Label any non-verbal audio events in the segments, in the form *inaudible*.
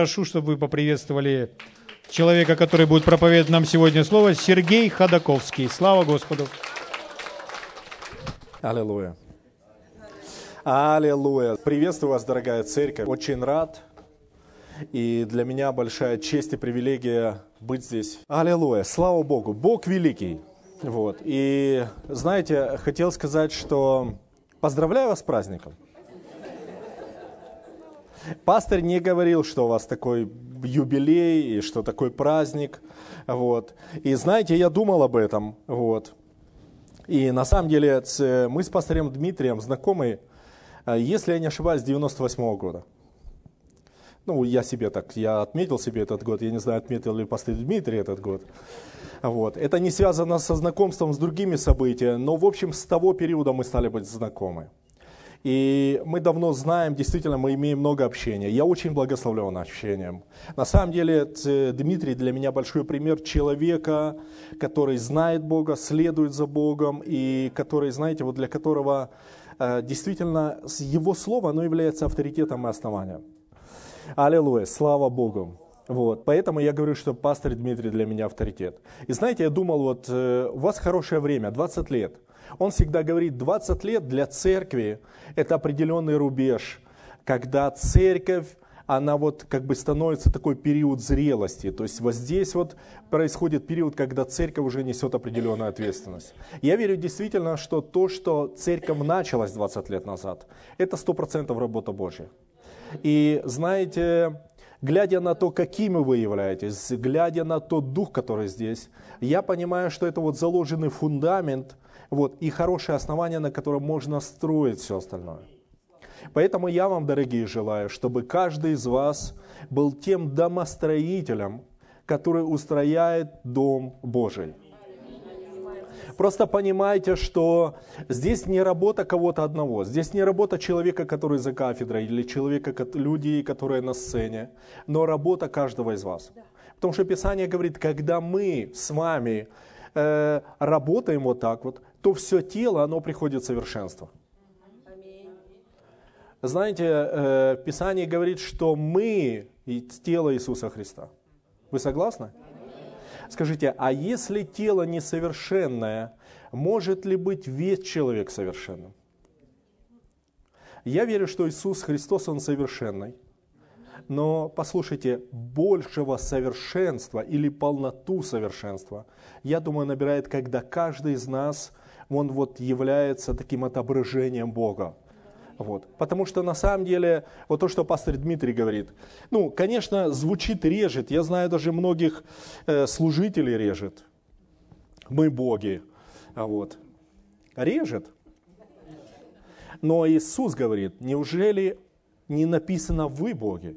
Прошу, чтобы вы поприветствовали человека, который будет проповедовать нам сегодня слово, Сергей Ходаковский. Слава Господу! Аллилуйя. Аллилуйя. Приветствую вас, дорогая церковь. Очень рад. И для меня большая честь и привилегия быть здесь. Аллилуйя. Слава Богу. Бог великий. Вот. И знаете, хотел сказать, что поздравляю вас с праздником. Пастор не говорил, что у вас такой юбилей и что такой праздник. Вот. И знаете, я думал об этом. Вот. И на самом деле мы с пастором Дмитрием знакомы, э, если я не ошибаюсь, с 98 -го года. Ну, я себе так, я отметил себе этот год, я не знаю, отметил ли пастор Дмитрий этот год. Вот. Это не связано со знакомством с другими событиями, но, в общем, с того периода мы стали быть знакомы. И мы давно знаем, действительно, мы имеем много общения. Я очень благословлен общением. На самом деле, Дмитрий для меня большой пример человека, который знает Бога, следует за Богом, и который, знаете, вот для которого э, действительно его слово, оно является авторитетом и основанием. Аллилуйя, слава Богу. Вот, поэтому я говорю, что пастор Дмитрий для меня авторитет. И знаете, я думал, вот э, у вас хорошее время, 20 лет – он всегда говорит, 20 лет для церкви – это определенный рубеж, когда церковь она вот как бы становится такой период зрелости. То есть вот здесь вот происходит период, когда церковь уже несет определенную ответственность. Я верю действительно, что то, что церковь началась 20 лет назад, это 100% работа Божья. И знаете, глядя на то, какими вы являетесь, глядя на тот дух, который здесь, я понимаю, что это вот заложенный фундамент – вот, и хорошее основание, на котором можно строить все остальное. Поэтому я вам, дорогие, желаю, чтобы каждый из вас был тем домостроителем, который устрояет Дом Божий. Просто понимайте, что здесь не работа кого-то одного, здесь не работа человека, который за кафедрой, или человека, людей, которые на сцене, но работа каждого из вас. Потому что Писание говорит, когда мы с вами э, работаем вот так вот, то все тело, оно приходит в совершенство. Знаете, э, Писание говорит, что мы тело Иисуса Христа. Вы согласны? Скажите, а если тело несовершенное, может ли быть весь человек совершенным? Я верю, что Иисус Христос, Он совершенный. Но послушайте, большего совершенства или полноту совершенства, я думаю, набирает, когда каждый из нас он вот является таким отображением Бога. Вот. Потому что на самом деле, вот то, что пастор Дмитрий говорит, ну, конечно, звучит режет. Я знаю, даже многих э, служителей режет. Мы боги. А вот. Режет. Но Иисус говорит, неужели не написано «вы боги»?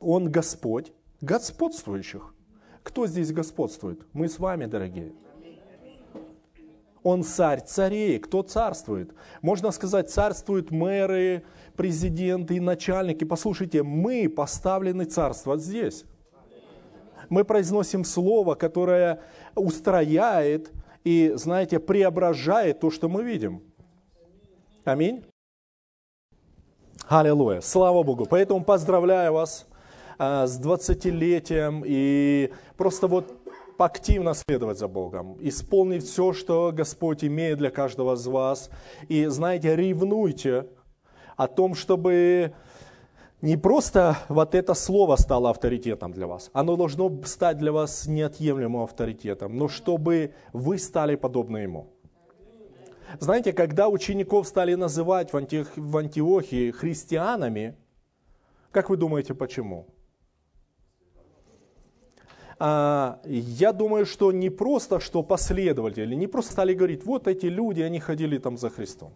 Он Господь господствующих. Кто здесь господствует? Мы с вами, дорогие. Он царь царей. Кто царствует? Можно сказать, царствуют мэры, президенты и начальники. Послушайте, мы поставлены царство здесь. Мы произносим слово, которое устрояет и, знаете, преображает то, что мы видим. Аминь. Аллилуйя. Слава Богу. Поэтому поздравляю вас а, с 20-летием и просто вот активно следовать за Богом, исполнить все, что Господь имеет для каждого из вас. И, знаете, ревнуйте о том, чтобы не просто вот это слово стало авторитетом для вас, оно должно стать для вас неотъемлемым авторитетом, но чтобы вы стали подобны ему. Знаете, когда учеников стали называть в, Антиох, в Антиохии христианами, как вы думаете, почему? А, я думаю, что не просто, что последователи, не просто стали говорить, вот эти люди, они ходили там за Христом.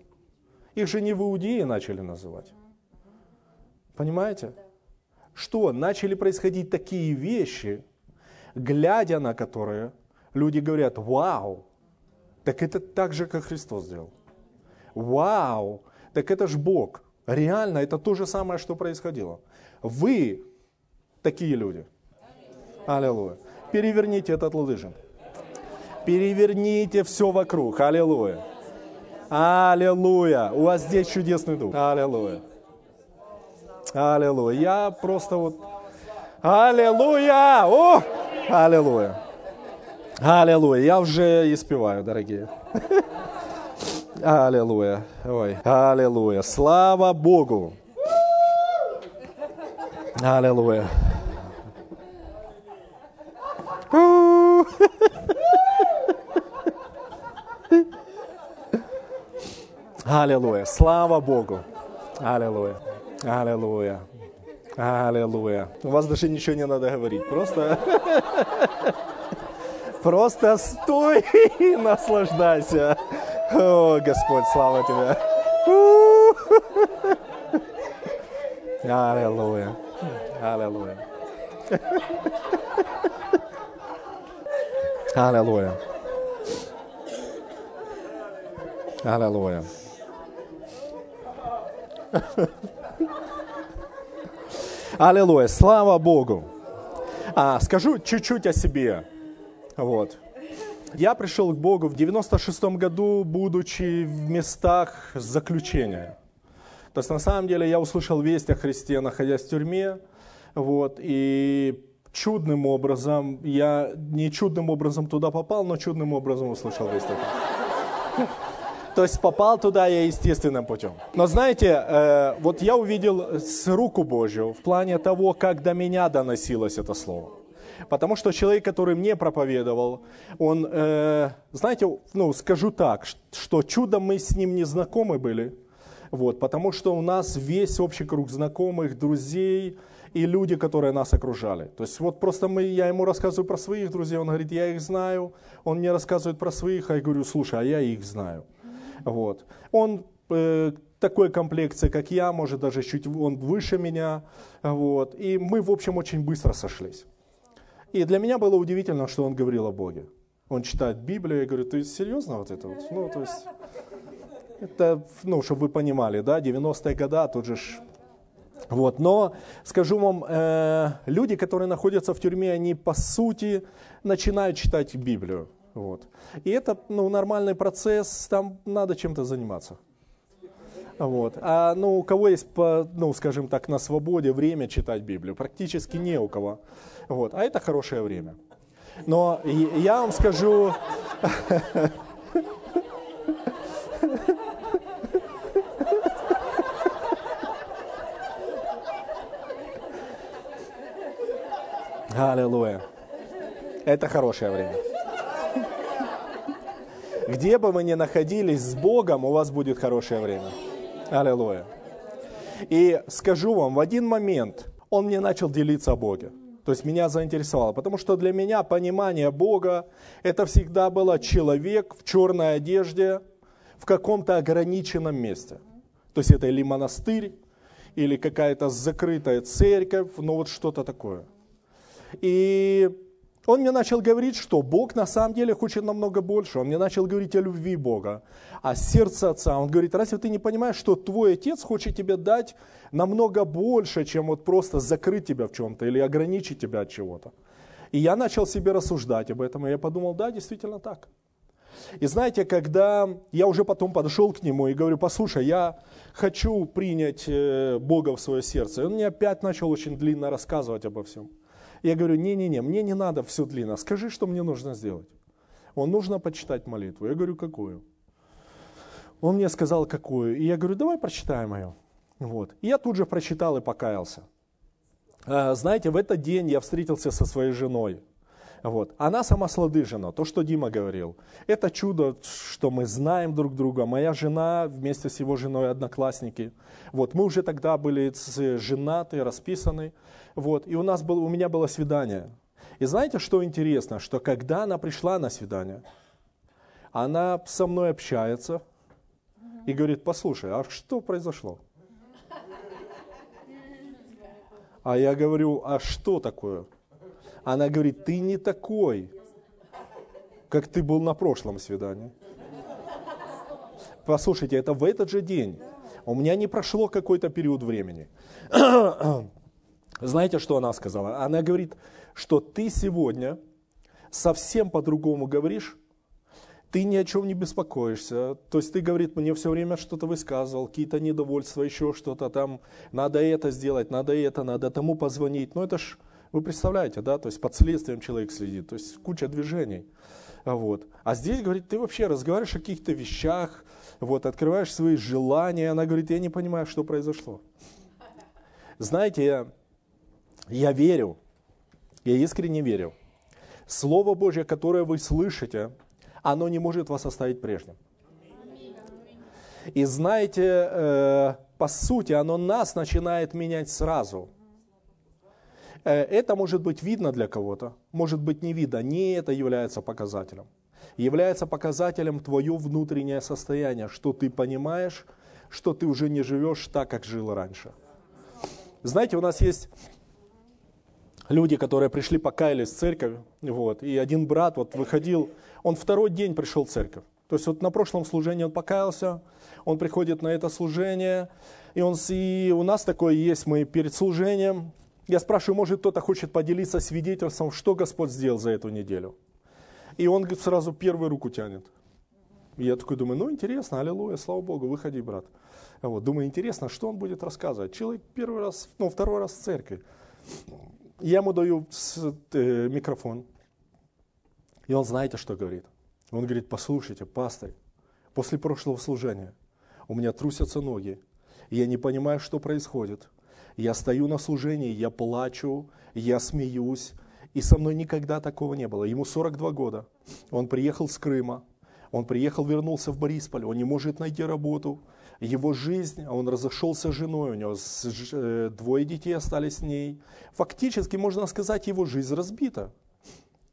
Их же не в Иудее начали называть. Понимаете? Что? Начали происходить такие вещи, глядя на которые люди говорят, вау, так это так же, как Христос сделал. Вау, так это ж Бог. Реально, это то же самое, что происходило. Вы такие люди. Аллилуйя. Переверните этот лыжин. Переверните все вокруг. Аллилуйя. Аллилуйя. У вас здесь чудесный дух. Аллилуйя. Аллилуйя. Я просто вот Аллилуйя! О! Аллилуйя! Аллилуйя! Я уже испеваю, дорогие. Аллилуйя! Ой, аллилуйя! Слава Богу! Аллилуйя! Аллилуйя! Слава Богу! Аллилуйя! Аллилуйя! Аллилуйя! У вас даже ничего не надо говорить, просто... Просто стой и наслаждайся. О, Господь, слава Тебе. Аллилуйя. Аллилуйя. Аллилуйя. Аллилуйя. Аллилуйя. Слава Богу. А, скажу чуть-чуть о себе. Вот. Я пришел к Богу в 96 году, будучи в местах заключения. То есть на самом деле я услышал весть о Христе, находясь в тюрьме. Вот, и чудным образом, я не чудным образом туда попал, но чудным образом услышал о То есть попал туда я естественным путем. Но знаете, э, вот я увидел с руку Божью в плане того, как до меня доносилось это слово. Потому что человек, который мне проповедовал, он, э, знаете, ну, скажу так, что чудом мы с ним не знакомы были, вот, потому что у нас весь общий круг знакомых, друзей и люди, которые нас окружали. То есть вот просто мы, я ему рассказываю про своих друзей, он говорит, я их знаю, он мне рассказывает про своих, а я говорю, слушай, а я их знаю. Вот. Он э, такой комплекции, как я, может даже чуть он выше меня, вот. И мы, в общем, очень быстро сошлись. И для меня было удивительно, что он говорил о Боге. Он читает Библию, я говорю, ты серьезно вот это вот? Ну, то есть, это, ну, чтобы вы понимали, да, 90-е годы, тут же вот, но скажу вам, э, люди, которые находятся в тюрьме, они по сути начинают читать Библию. Вот. И это ну, нормальный процесс, там надо чем-то заниматься. Вот. А ну, у кого есть, по, ну, скажем так, на свободе время читать Библию? Практически не у кого. Вот. А это хорошее время. Но я вам скажу... *laughs* Аллилуйя. Это хорошее время. Где бы вы ни находились с Богом, у вас будет хорошее время. Аллилуйя. И скажу вам, в один момент он мне начал делиться о Боге. То есть меня заинтересовало, потому что для меня понимание Бога это всегда было человек в черной одежде в каком-то ограниченном месте. То есть это или монастырь, или какая-то закрытая церковь, ну вот что-то такое. И он мне начал говорить, что Бог на самом деле хочет намного больше. Он мне начал говорить о любви Бога, о сердце Отца. Он говорит, разве ты не понимаешь, что твой Отец хочет тебе дать намного больше, чем вот просто закрыть тебя в чем-то или ограничить тебя от чего-то. И я начал себе рассуждать об этом, и я подумал, да, действительно так. И знаете, когда я уже потом подошел к нему и говорю, послушай, я хочу принять э, Бога в свое сердце, он мне опять начал очень длинно рассказывать обо всем. Я говорю, не-не-не, мне не надо все длинно, скажи, что мне нужно сделать. Он нужно почитать молитву. Я говорю, какую? Он мне сказал, какую. И я говорю, давай прочитаем ее. Вот. И я тут же прочитал и покаялся. А, знаете, в этот день я встретился со своей женой. Вот. Она сама сладыжена, то, что Дима говорил. Это чудо, что мы знаем друг друга. Моя жена вместе с его женой одноклассники. Вот. Мы уже тогда были женаты, расписаны. Вот. И у, нас был, у меня было свидание. И знаете, что интересно? Что когда она пришла на свидание, она со мной общается и говорит, послушай, а что произошло? А я говорю, а что такое? Она говорит, ты не такой, как ты был на прошлом свидании. Послушайте, это в этот же день. У меня не прошло какой-то период времени. *clears throat* Знаете, что она сказала? Она говорит, что ты сегодня совсем по-другому говоришь, ты ни о чем не беспокоишься. То есть ты, говорит, мне все время что-то высказывал, какие-то недовольства, еще что-то там, надо это сделать, надо это, надо тому позвонить. Но это ж Вы представляете, да, то есть под следствием человек следит, то есть куча движений. Вот. А здесь, говорит, ты вообще разговариваешь о каких-то вещах, вот, открываешь свои желания. Она говорит, я не понимаю, что произошло. Знаете, я, я верю, я искренне верю. Слово Божье, которое вы слышите, оно не может вас оставить прежним. И знаете, э, по сути, оно нас начинает менять сразу. Э, это может быть видно для кого-то, может быть не видно. Не это является показателем. Является показателем твое внутреннее состояние, что ты понимаешь, что ты уже не живешь так, как жил раньше. Знаете, у нас есть люди, которые пришли, покаялись в церковь, вот, и один брат вот выходил, он второй день пришел в церковь. То есть вот на прошлом служении он покаялся, он приходит на это служение, и, он, и у нас такое есть, мы перед служением, я спрашиваю, может кто-то хочет поделиться свидетельством, что Господь сделал за эту неделю. И он сразу первую руку тянет. Я такой думаю, ну интересно, аллилуйя, слава Богу, выходи, брат. Вот, думаю, интересно, что он будет рассказывать. Человек первый раз, ну второй раз в церкви. Я ему даю э, микрофон. И он знаете, что говорит? Он говорит, послушайте, пастор, после прошлого служения у меня трусятся ноги, и я не понимаю, что происходит. Я стою на служении, я плачу, я смеюсь, и со мной никогда такого не было. Ему 42 года. Он приехал с Крыма, он приехал, вернулся в Борисполь, он не может найти работу, его жизнь, он разошелся с женой, у него э, двое детей остались с ней. Фактически, можно сказать, его жизнь разбита.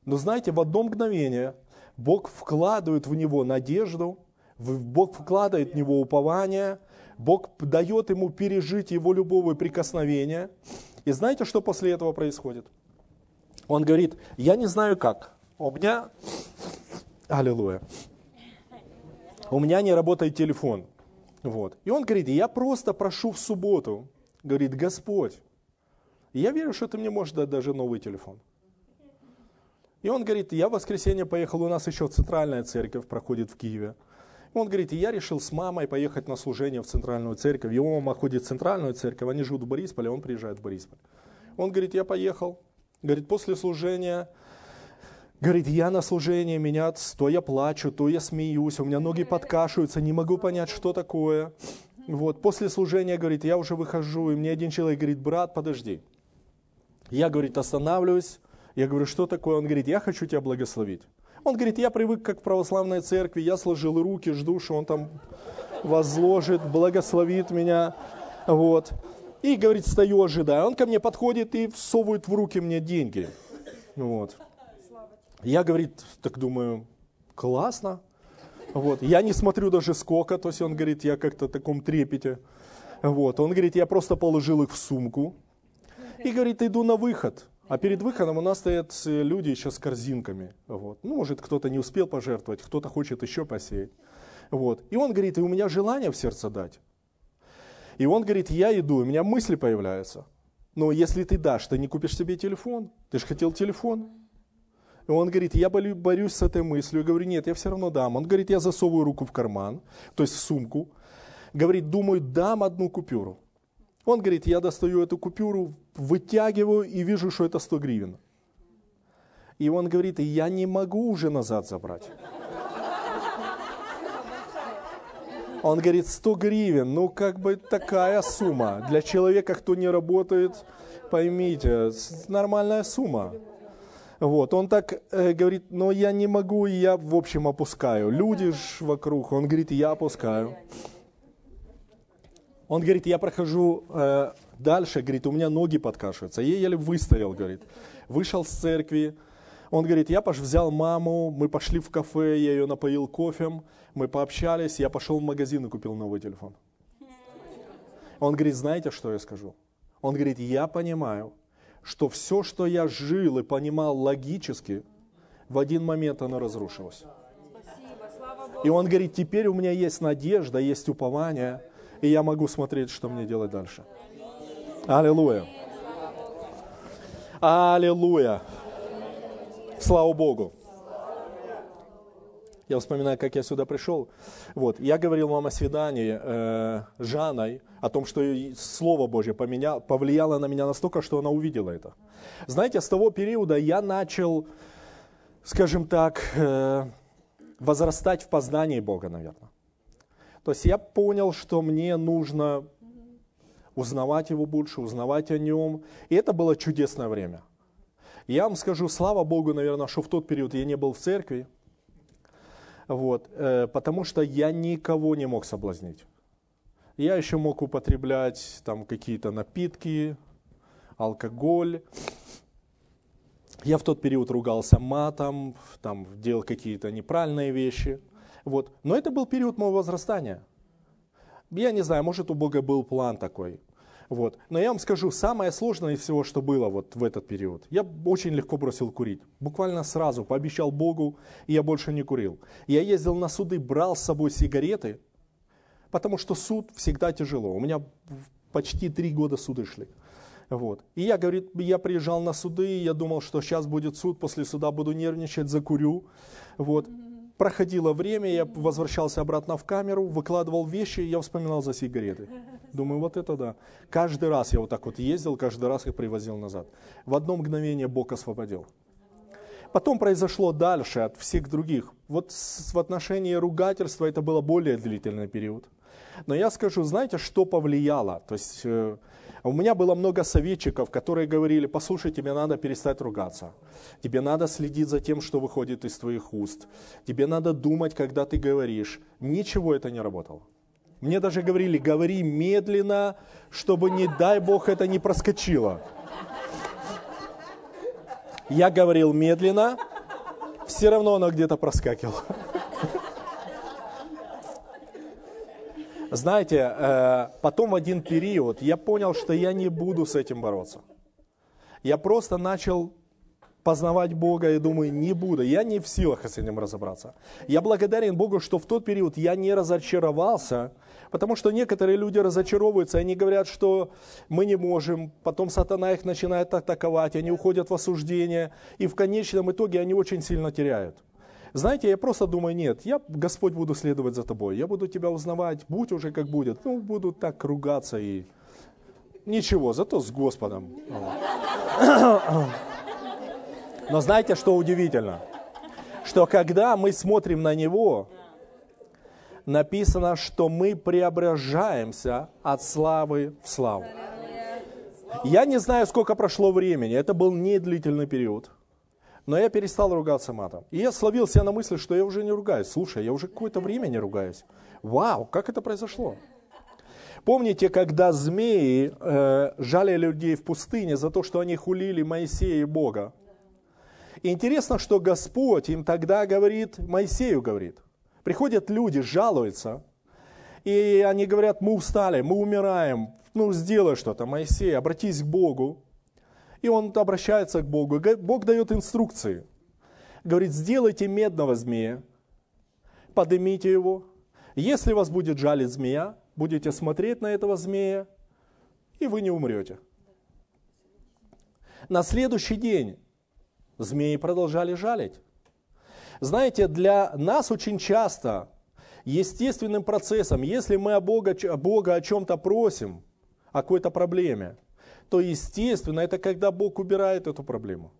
Но знаете, в одно мгновение Бог вкладывает в него надежду, Бог вкладывает в него упование, Бог дает ему пережить его любовое прикосновение. И знаете, что после этого происходит? Он говорит, я не знаю как, у меня, аллилуйя, у меня не работает телефон. Вот. И он говорит, я просто прошу в субботу, говорит, Господь, я верю, что ты мне можешь дать даже новый телефон. И он говорит, я в воскресенье поехал, у нас еще центральная церковь проходит в Киеве. Он говорит, я решил с мамой поехать на служение в центральную церковь. Его мама ходит в центральную церковь, они живут в Борисполе, он приезжает в Борисполь. Он говорит, я поехал. Говорит, после служения Говорит, я на служении, меня то я плачу, то я смеюсь, у меня ноги подкашиваются, не могу понять, что такое. Вот, после служения, говорит, я уже выхожу, и мне один человек говорит, брат, подожди. Я, говорит, останавливаюсь, я говорю, что такое? Он говорит, я хочу тебя благословить. Он говорит, я привык как в православной церкви, я сложил руки, жду, что он там возложит, благословит меня. Вот. И, говорит, стою, ожидаю. Он ко мне подходит и всовывает в руки мне деньги. Вот. Я, говорит, так думаю, классно. Вот. Я не смотрю даже сколько, то есть он говорит, я как-то в таком трепете. Вот. Он говорит, я просто положил их в сумку. И говорит, иду на выход. А перед выходом у нас стоят э, люди еще с корзинками. Вот. Ну, может, кто-то не успел пожертвовать, кто-то хочет еще посеять. Вот. И он говорит, и у меня желание в сердце дать. И он говорит, я иду, у меня мысли появляются. Но если ты дашь, ты не купишь себе телефон. Ты же хотел телефон. И он говорит, я борюсь с этой мыслью. Я говорю, нет, я все равно дам. Он говорит, я засовываю руку в карман, то есть в сумку. Говорит, думаю, дам одну купюру. Он говорит, я достаю эту купюру, вытягиваю и вижу, что это 100 гривен. И он говорит, я не могу уже назад забрать. Он говорит, 100 гривен, ну как бы такая сумма. Для человека, кто не работает, поймите, нормальная сумма. Вот, он так э, говорит, но я не могу, и я в общем опускаю. Люди ж вокруг, он говорит, я опускаю. Он говорит, я прохожу э, дальше, говорит, у меня ноги подкашиваются. Я еле выстоял, говорит. Вышел с церкви. Он говорит, я пош взял маму, мы пошли в кафе, я ее напоил кофем, мы пообщались, я пошел в магазин и купил новый телефон. Он говорит, знаете, что я скажу? Он говорит, я понимаю, что все, что я жил и понимал логически, в один момент оно разрушилось. И он говорит, теперь у меня есть надежда, есть упование, и я могу смотреть, что мне делать дальше. Аллилуйя. Аллилуйя. Слава Богу. Я вспоминаю, как я сюда пришел. Вот, я говорил вам о свидании э, Жанной, о том, что Слово Божье поменя, повлияло на меня настолько, что она увидела это. Знаете, с того периода я начал, скажем так, э, возрастать в познании Бога, наверное. То есть я понял, что мне нужно узнавать Его больше, узнавать о Нем. И это было чудесное время. Я вам скажу, слава Богу, наверное, что в тот период я не был в церкви, вот, э, потому что я никого не мог соблазнить. Я еще мог употреблять там какие-то напитки, алкоголь. Я в тот период ругался матом, там, делал какие-то неправильные вещи. Вот. Но это был период моего возрастания. Я не знаю, может у Бога был план такой. Вот. Но я вам скажу, самое сложное из всего, что было вот в этот период, я очень легко бросил курить. Буквально сразу пообещал Богу, и я больше не курил. Я ездил на суды, брал с собой сигареты, потому что суд всегда тяжело. У меня почти три года суды шли. Вот. И я, говорит, я приезжал на суды, я думал, что сейчас будет суд, после суда буду нервничать, закурю. Вот. Проходило время, я возвращался обратно в камеру, выкладывал вещи, я вспоминал за сигареты. Думаю, вот это да. Каждый раз я вот так вот ездил, каждый раз их привозил назад. В одно мгновение Бог освободил. Потом произошло дальше от всех других. Вот в отношении ругательства это было более длительный период. Но я скажу, знаете, что повлияло? То есть э, у меня было много советчиков, которые говорили, послушай, тебе надо перестать ругаться. Тебе надо следить за тем, что выходит из твоих уст. Тебе надо думать, когда ты говоришь. Ничего это не работало. Мне даже говорили, говори медленно, чтобы, не дай Бог, это не проскочило. Я говорил медленно, все равно оно где-то проскакивало. Знаете, э, потом в один период я понял, что я не буду с этим бороться. Я просто начал познавать Бога и думаю, не буду, я не в силах с этим разобраться. Я благодарен Богу, что в тот период я не разочаровался, потому что некоторые люди разочаровываются, они говорят, что мы не можем, потом сатана их начинает атаковать, они уходят в осуждение, и в конечном итоге они очень сильно теряют. Знаете, я просто думаю, нет, я, Господь, буду следовать за тобой, я буду тебя узнавать, будь уже как будет. Ну, буду так ругаться и ничего, зато с Господом. Но знаете, что удивительно? Что когда мы смотрим на Него, написано, что мы преображаемся от славы в славу. Я не знаю, сколько прошло времени, это был не длительный период. Но я перестал ругаться матом. И я словил себя на мысли, что я уже не ругаюсь. Слушай, я уже какое-то время не ругаюсь. Вау, как это произошло? Помните, когда змеи э, жалили людей в пустыне за то, что они хулили Моисея и Бога? Интересно, что Господь им тогда говорит, Моисею говорит. Приходят люди, жалуются, и они говорят, мы устали, мы умираем, ну сделай что-то, Моисей, обратись к Богу. И он обращается к Богу. Бог дает инструкции. Говорит, сделайте медного змея, поднимите его. Если вас будет жалить змея, будете смотреть на этого змея, и вы не умрете. На следующий день змеи продолжали жалить. Знаете, для нас очень часто естественным процессом, если мы о Бога, Бога о чем-то просим, о какой-то проблеме, то естественно, это когда Бог убирает эту проблему.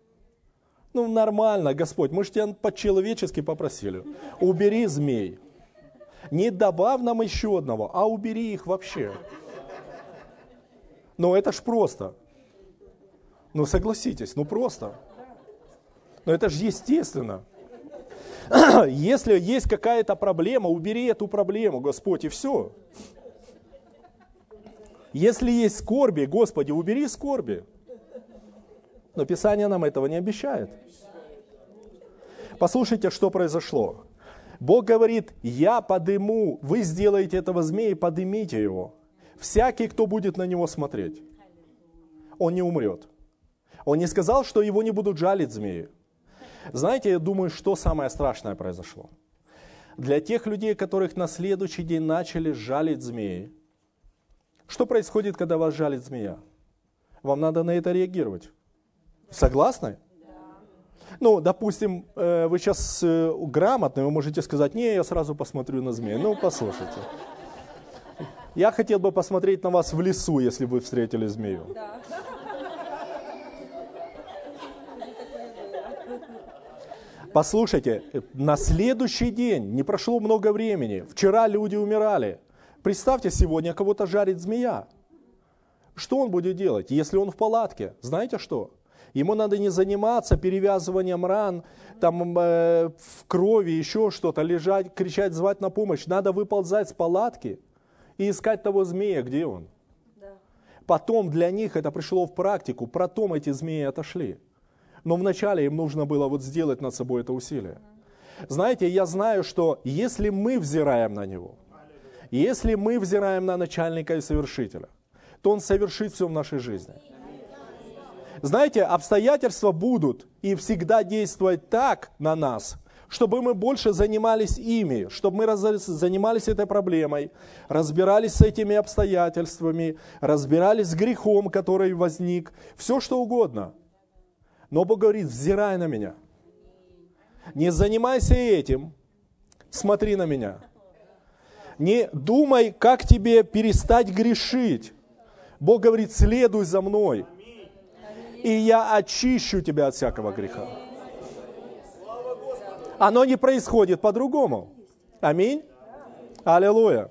Ну, нормально, Господь, мы же тебя по-человечески попросили. Убери змей. Не добавь нам еще одного, а убери их вообще. Ну, это ж просто. Ну, согласитесь, ну просто. Но это же естественно. *clears throat* Если есть какая-то проблема, убери эту проблему, Господь, и все. Если есть скорби, Господи, убери скорби. Но Писание нам этого не обещает. Послушайте, что произошло. Бог говорит, я подыму, вы сделаете этого змея, подымите его. Всякий, кто будет на него смотреть, он не умрет. Он не сказал, что его не будут жалить змеи. Знаете, я думаю, что самое страшное произошло. Для тех людей, которых на следующий день начали жалить змеи, что происходит, когда вас жалит змея? Вам надо на это реагировать. Согласны? Ну, допустим, э, вы сейчас э, грамотный, вы можете сказать, не, я сразу посмотрю на змею. Ну, послушайте. Я хотел бы посмотреть на вас в лесу, если вы встретили змею. Да. Послушайте, на следующий день, не прошло много времени, вчера люди умирали. Представьте, сегодня кого-то жарит змея. Что он будет делать, если он в палатке? Знаете что? Ему надо не заниматься перевязыванием ран, там э, в крови, еще что-то, лежать, кричать, звать на помощь. Надо выползать с палатки и искать того змея, где он. Да. Потом для них это пришло в практику, потом эти змеи отошли. Но вначале им нужно было вот сделать над собой это усилие. Знаете, я знаю, что если мы взираем на него, если мы взираем на начальника и совершителя, то он совершит все в нашей жизни. Знаете, обстоятельства будут и всегда действовать так на нас, чтобы мы больше занимались ими, чтобы мы занимались этой проблемой, разбирались с этими обстоятельствами, разбирались с грехом, который возник, все что угодно. Но Бог говорит, взирай на меня. Не занимайся этим, смотри на меня. Не думай, как тебе перестать грешить. Бог говорит, следуй за мной и я очищу тебя от всякого греха. Оно не происходит по-другому. Аминь. Аллилуйя.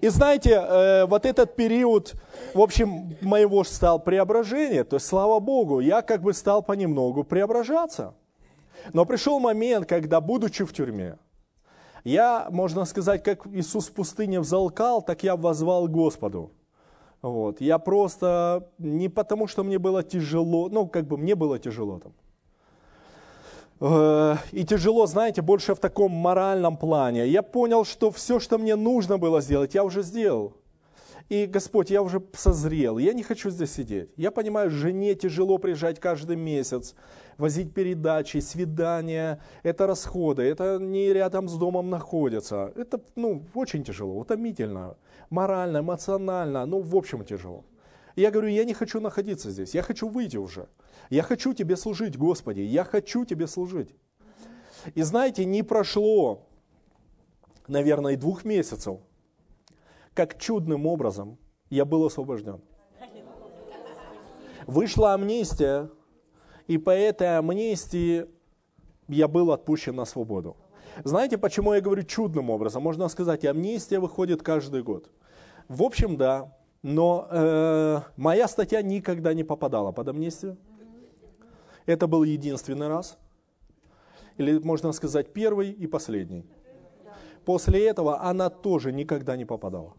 И знаете, э, вот этот период, в общем, моего стал преображения, то есть, слава Богу, я как бы стал понемногу преображаться. Но пришел момент, когда, будучи в тюрьме, я, можно сказать, как Иисус в пустыне взалкал, так я возвал Господу. Вот. Я просто, не потому что мне было тяжело, ну, как бы мне было тяжело там. Э, и тяжело, знаете, больше в таком моральном плане. Я понял, что все, что мне нужно было сделать, я уже сделал. И, Господь, я уже созрел, я не хочу здесь сидеть. Я понимаю, жене тяжело приезжать каждый месяц, возить передачи, свидания, это расходы, это не рядом с домом находится. Это, ну, очень тяжело, утомительно морально, эмоционально, ну, в общем, тяжело. Я говорю, я не хочу находиться здесь, я хочу выйти уже. Я хочу Тебе служить, Господи, я хочу Тебе служить. И знаете, не прошло, наверное, двух месяцев, как чудным образом я был освобожден. Вышла амнистия, и по этой амнистии я был отпущен на свободу. Знаете, почему я говорю чудным образом? Можно сказать, амнистия выходит каждый год. В общем, да, но э, моя статья никогда не попадала под амнистию. Это был единственный раз. Или можно сказать первый и последний. После этого она тоже никогда не попадала.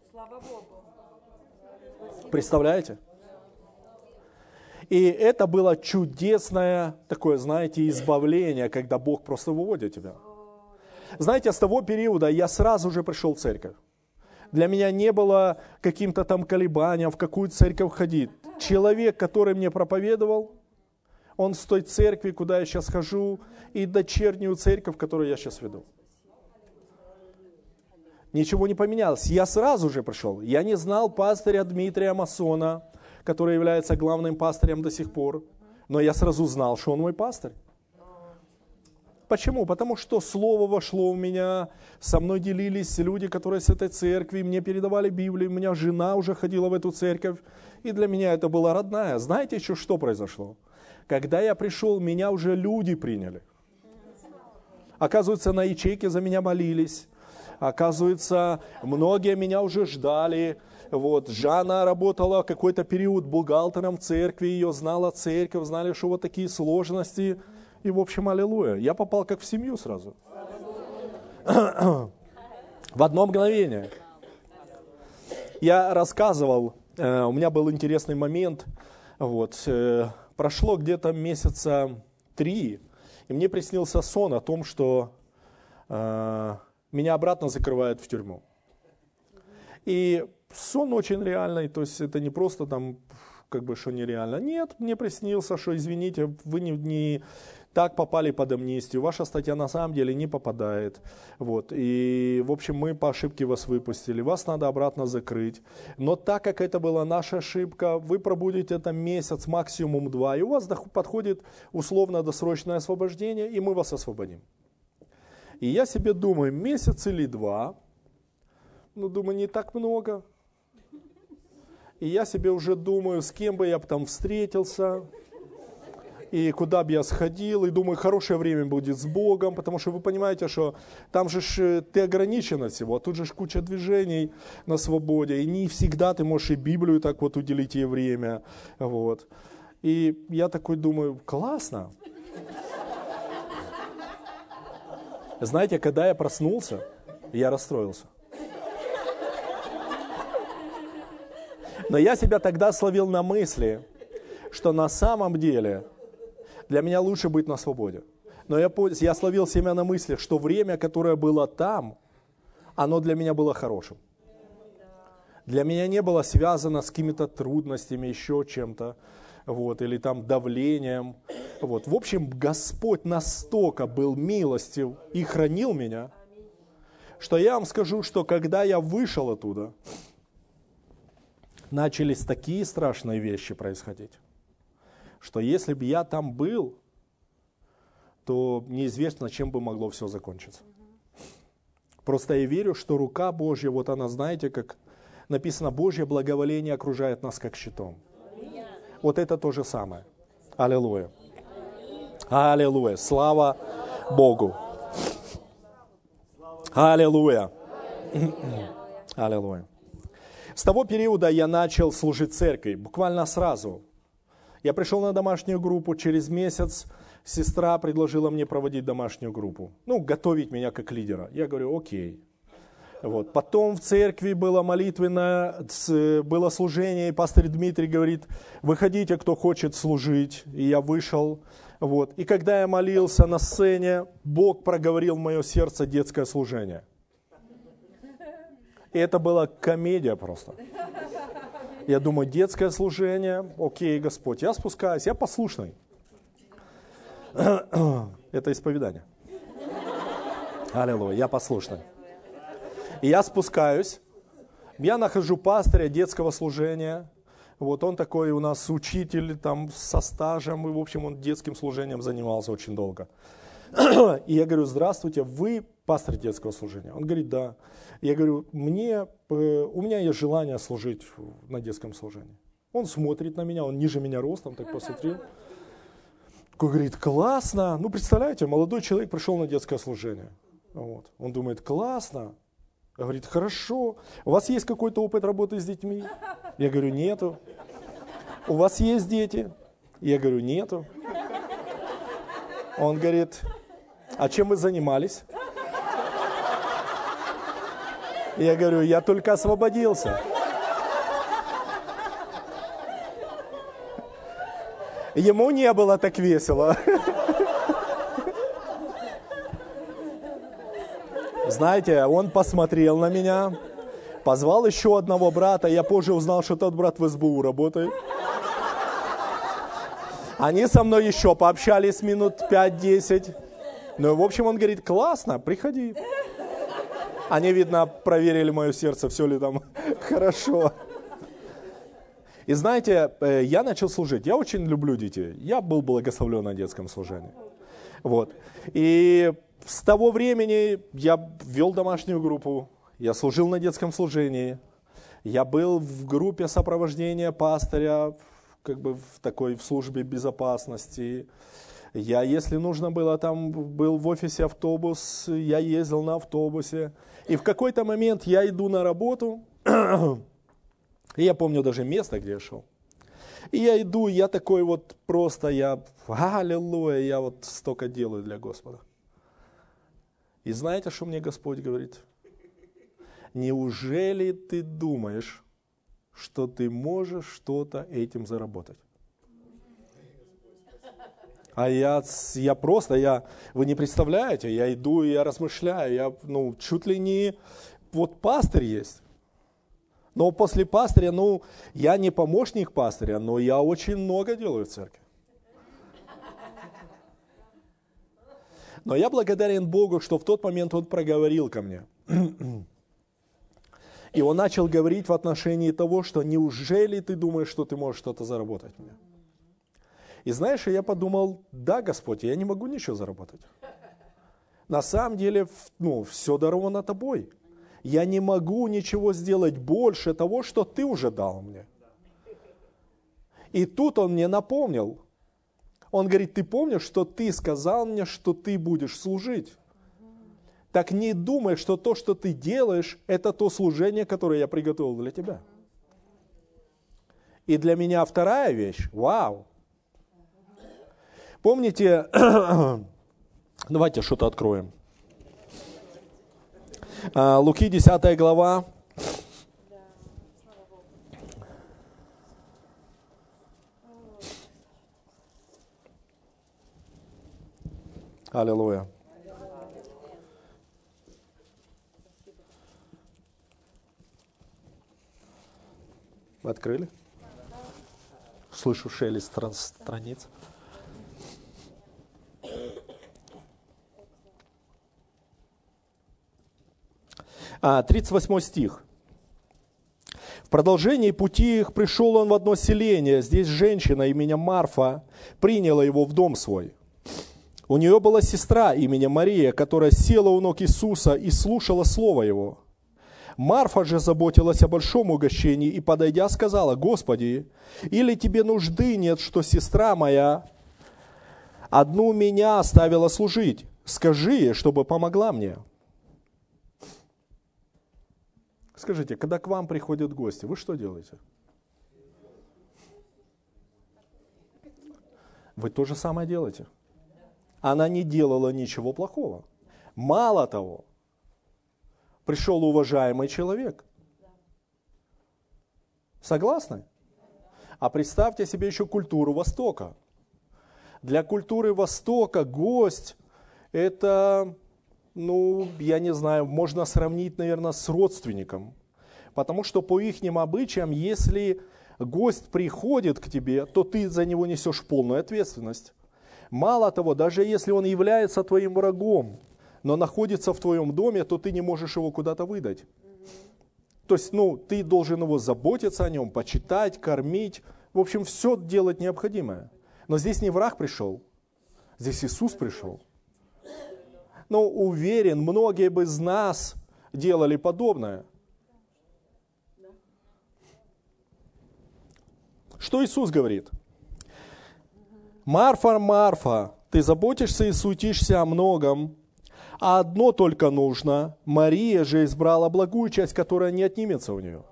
Представляете? И это было чудесное такое, знаете, избавление, когда Бог просто выводит тебя. Знаете, с того периода я сразу же пришел в церковь. Для меня не было каким-то там колебанием, в какую церковь ходить. Человек, который мне проповедовал, он с той церкви, куда я сейчас хожу, и дочернюю церковь, которую я сейчас веду. Ничего не поменялось. Я сразу же пришел. Я не знал пастыря Дмитрия Масона, который является главным пастырем до сих пор. Но я сразу знал, что он мой пастырь. Почему? Потому что слово вошло у меня, со мной делились люди, которые с этой церкви, мне передавали Библию, у меня жена уже ходила в эту церковь, и для меня это была родная. Знаете еще, что произошло? Когда я пришел, меня уже люди приняли. Оказывается, на ячейке за меня молились. Оказывается, многие меня уже ждали. Вот, Жанна работала какой-то период бухгалтером в церкви, ее знала церковь, знали, что вот такие сложности – и, в общем, аллилуйя. Я попал как в семью сразу. В одно мгновение. Я рассказывал, э, у меня был интересный момент. Вот, э, прошло где-то месяца три, и мне приснился сон о том, что э, меня обратно закрывают в тюрьму. И сон очень реальный, то есть это не просто там как бы, что нереально. Нет, мне приснился, что, извините, вы не, не так попали под амнистию, ваша статья на самом деле не попадает. Вот. И, в общем, мы по ошибке вас выпустили, вас надо обратно закрыть. Но так как это была наша ошибка, вы пробудете там месяц, максимум два, и у вас подходит условно-досрочное освобождение, и мы вас освободим. И я себе думаю, месяц или два, ну, думаю, не так много. И я себе уже думаю, с кем бы я там встретился, и куда бы я сходил, и думаю, хорошее время будет с Богом, потому что вы понимаете, что там же ж, ты ограничен всего, а тут же ж куча движений на свободе, и не всегда ты можешь и Библию так вот уделить ей время, вот. И я такой думаю, классно. Знаете, когда я проснулся, я расстроился. Но я себя тогда словил на мысли, что на самом деле для меня лучше быть на свободе. Но я, я словил себя на мысли, что время, которое было там, оно для меня было хорошим. Для меня не было связано с какими-то трудностями, еще чем-то, вот, или там давлением. Вот. В общем, Господь настолько был милостив и хранил меня, что я вам скажу, что когда я вышел оттуда, начались такие страшные вещи происходить что если бы я там был, то неизвестно, чем бы могло все закончиться. Просто я верю, что рука Божья, вот она, знаете, как написано, Божье благоволение окружает нас как щитом. Вот это то же самое. Аллилуйя. Аллилуйя. Слава Богу. Аллилуйя. *clears throat* Аллилуйя. С того периода я начал служить церкви, буквально сразу. Я пришел на домашнюю группу, через месяц сестра предложила мне проводить домашнюю группу. Ну, готовить меня как лидера. Я говорю, окей. Вот. Потом в церкви было молитвенное, было служение, и пастор Дмитрий говорит, выходите, кто хочет служить. И я вышел. Вот. И когда я молился на сцене, Бог проговорил в мое сердце детское служение. И это была комедия просто. Я думаю, детское служение, окей, Господь, я спускаюсь, я послушный. *clears throat* Это исповедание. Аллилуйя, я послушный. И я спускаюсь, я нахожу пастыря детского служения, вот он такой у нас учитель там со стажем, и в общем он детским служением занимался очень долго. *clears throat* И я говорю, здравствуйте, вы пастор детского служения? Он говорит, да. Я говорю, мне, э, у меня есть желание служить на детском служении. Он смотрит на меня, он ниже меня ростом, так посмотрел. Такой говорит, классно. Ну, представляете, молодой человек пришел на детское служение. Вот. Он думает, классно. Говорит, хорошо. У вас есть какой-то опыт работы с детьми? Я говорю, нету. У вас есть дети? Я говорю, нету. Он говорит, а чем вы занимались? Я говорю, я только освободился. Ему не было так весело. Знаете, он посмотрел на меня, позвал еще одного брата. Я позже узнал, что тот брат в СБУ работает. Они со мной еще пообщались минут 5-10. Ну, в общем, он говорит, классно, приходи. Они, видно, проверили мое сердце, все ли там *laughs* хорошо. И знаете, э, я начал служить. Я очень люблю детей. Я был благословлен на детском служении. Вот. И с того времени я вел домашнюю группу, я служил на детском служении, я был в группе сопровождения пастыря, как бы в такой в службе безопасности. Я, если нужно было, там был в офисе автобус, я ездил на автобусе. И в какой-то момент я иду на работу, и *clears throat* я помню даже место, где я шел. И я иду, я такой вот просто, я, аллилуйя, я вот столько делаю для Господа. И знаете, что мне Господь говорит? Неужели ты думаешь, что ты можешь что-то этим заработать? А я, я просто, я, вы не представляете, я иду, я размышляю, я, ну, чуть ли не, вот пастырь есть. Но после пастыря, ну, я не помощник пастыря, но я очень много делаю в церкви. Но я благодарен Богу, что в тот момент Он проговорил ко мне. И Он начал говорить в отношении того, что неужели ты думаешь, что ты можешь что-то заработать мне? И знаешь, я подумал, да, Господь, я не могу ничего заработать. На самом деле, ну, все даровано тобой. Я не могу ничего сделать больше того, что ты уже дал мне. И тут он мне напомнил. Он говорит, ты помнишь, что ты сказал мне, что ты будешь служить? Так не думай, что то, что ты делаешь, это то служение, которое я приготовил для тебя. И для меня вторая вещь, вау. Помните, *clears throat* давайте что-то откроем. А, Луки 10 глава. Аллилуйя. Вы открыли? Слышу шелест страниц. 38 стих. В продолжении пути их пришел он в одно селение. Здесь женщина именем Марфа приняла его в дом свой. У нее была сестра именем Мария, которая села у ног Иисуса и слушала слово его. Марфа же заботилась о большом угощении и, подойдя, сказала, «Господи, или тебе нужды нет, что сестра моя одну меня оставила служить? Скажи чтобы помогла мне». Скажите, когда к вам приходят гости, вы что делаете? Вы то же самое делаете. Она не делала ничего плохого. Мало того, пришел уважаемый человек. Согласны? А представьте себе еще культуру Востока. Для культуры Востока гость – это ну, я не знаю, можно сравнить, наверное, с родственником. Потому что по их обычаям, если гость приходит к тебе, то ты за него несешь полную ответственность. Мало того, даже если он является твоим врагом, но находится в твоем доме, то ты не можешь его куда-то выдать. То есть, ну, ты должен его заботиться о нем, почитать, кормить, в общем, все делать необходимое. Но здесь не враг пришел, здесь Иисус пришел но уверен, многие бы из нас делали подобное. Что Иисус говорит? Марфа, Марфа, ты заботишься и суетишься о многом, а одно только нужно. Мария же избрала благую часть, которая не отнимется у нее.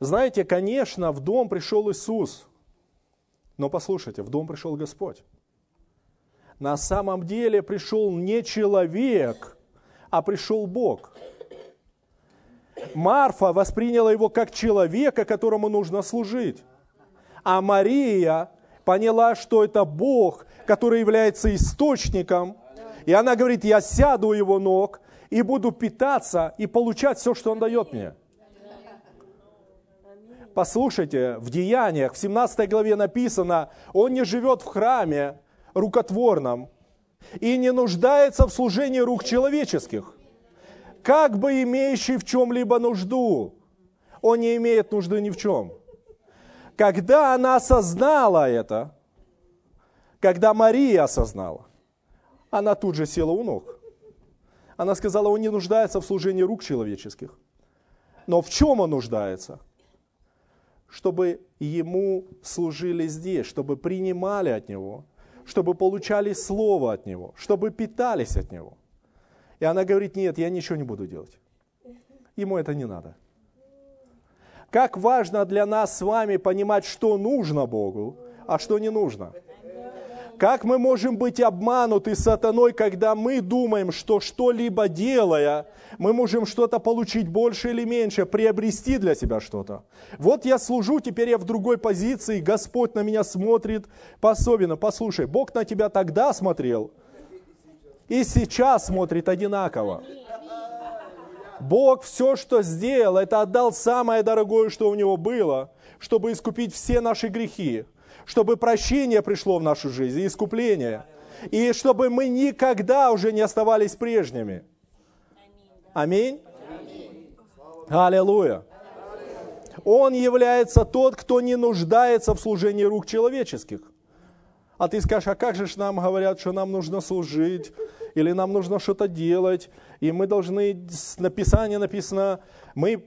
Знаете, конечно, в дом пришел Иисус, но послушайте, в дом пришел Господь на самом деле пришел не человек, а пришел Бог. Марфа восприняла его как человека, которому нужно служить. А Мария поняла, что это Бог, который является источником. И она говорит, я сяду у его ног и буду питаться и получать все, что он дает мне. Послушайте, в Деяниях, в 17 главе написано, он не живет в храме, рукотворном и не нуждается в служении рук человеческих, как бы имеющий в чем-либо нужду. Он не имеет нужды ни в чем. Когда она осознала это, когда Мария осознала, она тут же села у ног. Она сказала, он не нуждается в служении рук человеческих. Но в чем он нуждается? Чтобы ему служили здесь, чтобы принимали от него – чтобы получали слово от Него, чтобы питались от Него. И она говорит, нет, я ничего не буду делать. Ему это не надо. Как важно для нас с вами понимать, что нужно Богу, а что не нужно. Как мы можем быть обмануты сатаной, когда мы думаем, что что-либо делая, мы можем что-то получить больше или меньше, приобрести для себя что-то. Вот я служу, теперь я в другой позиции, Господь на меня смотрит по-особенно. Послушай, Бог на тебя тогда смотрел и сейчас смотрит одинаково. Бог все, что сделал, это отдал самое дорогое, что у него было, чтобы искупить все наши грехи, чтобы прощение пришло в нашу жизнь, искупление, и чтобы мы никогда уже не оставались прежними. Аминь. Аллилуйя. Он является тот, кто не нуждается в служении рук человеческих. А ты скажешь, а как же нам говорят, что нам нужно служить, или нам нужно что-то делать, и мы должны, написание написано, мы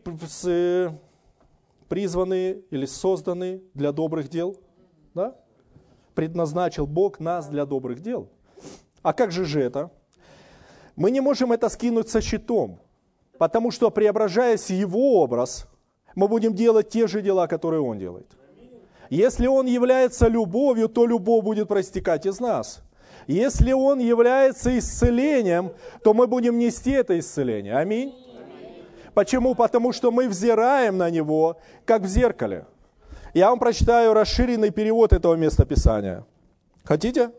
призваны или созданы для добрых дел. Да? Предназначил Бог нас для добрых дел. А как же же это? Мы не можем это скинуть со щитом, потому что преображаясь Его образ, мы будем делать те же дела, которые Он делает. Если Он является любовью, то любовь будет проистекать из нас. Если Он является исцелением, то мы будем нести это исцеление. Аминь. Почему? Потому что мы взираем на Него, как в зеркале. Я вам прочитаю расширенный перевод этого места Писания. Хотите?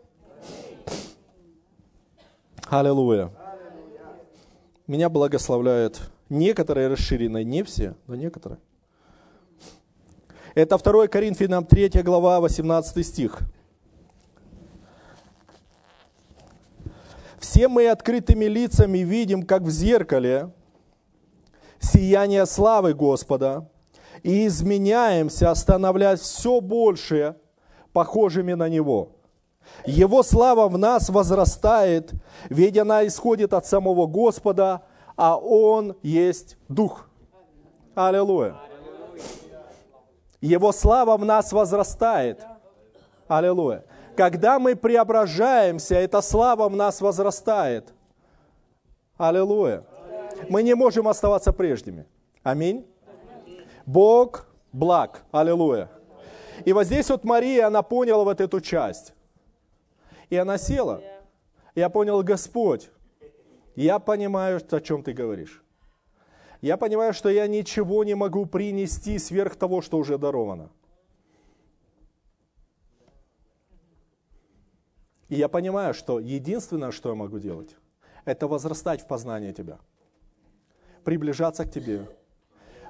Аллилуйя. Меня благословляют некоторые расширенные, не все, но некоторые. Это 2 Коринфянам 3 глава, 18 стих. Все мы открытыми лицами видим, как в зеркале, сияние славы Господа, и изменяемся, становляясь все больше похожими на Него. Его слава в нас возрастает, ведь она исходит от самого Господа, а Он есть Дух. Аллилуйя. Его слава в нас возрастает. Аллилуйя. Когда мы преображаемся, эта слава в нас возрастает. Аллилуйя. Мы не можем оставаться прежними. Аминь. Бог благ. Аллилуйя. И вот здесь вот Мария, она поняла вот эту часть. И она села. Я понял, Господь, я понимаю, о чем ты говоришь. Я понимаю, что я ничего не могу принести сверх того, что уже даровано. И я понимаю, что единственное, что я могу делать, это возрастать в познании Тебя, приближаться к Тебе,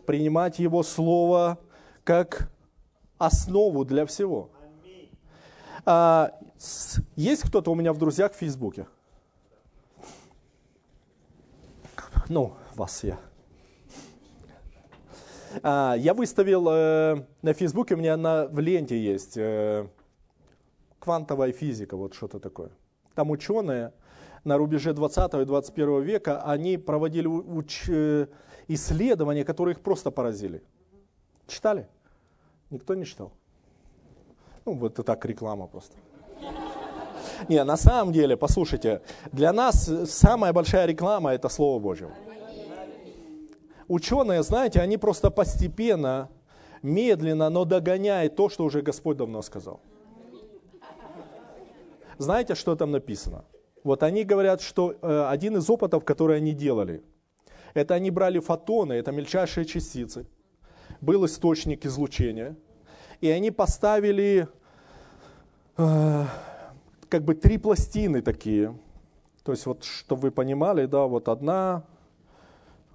принимать Его Слово как основу для всего. А, есть кто-то у меня в друзьях в Фейсбуке? Ну, вас я. А, я выставил э, на Фейсбуке, у меня на, в ленте есть э, квантовая физика, вот что-то такое. Там ученые на рубеже 20 и 21 века, они проводили уч- э, исследования, которые их просто поразили. Читали? Никто не читал? Ну, вот это так реклама просто. Не, на самом деле, послушайте, для нас самая большая реклама – это Слово Божье. Ученые, знаете, они просто постепенно, медленно, но догоняют то, что уже Господь давно сказал. Знаете, что там написано? Вот они говорят, что э, один из опытов, который они делали, это они брали фотоны, это мельчайшие частицы, был источник излучения, и они поставили э, как бы три пластины такие. То есть вот, чтобы вы понимали, да, вот одна,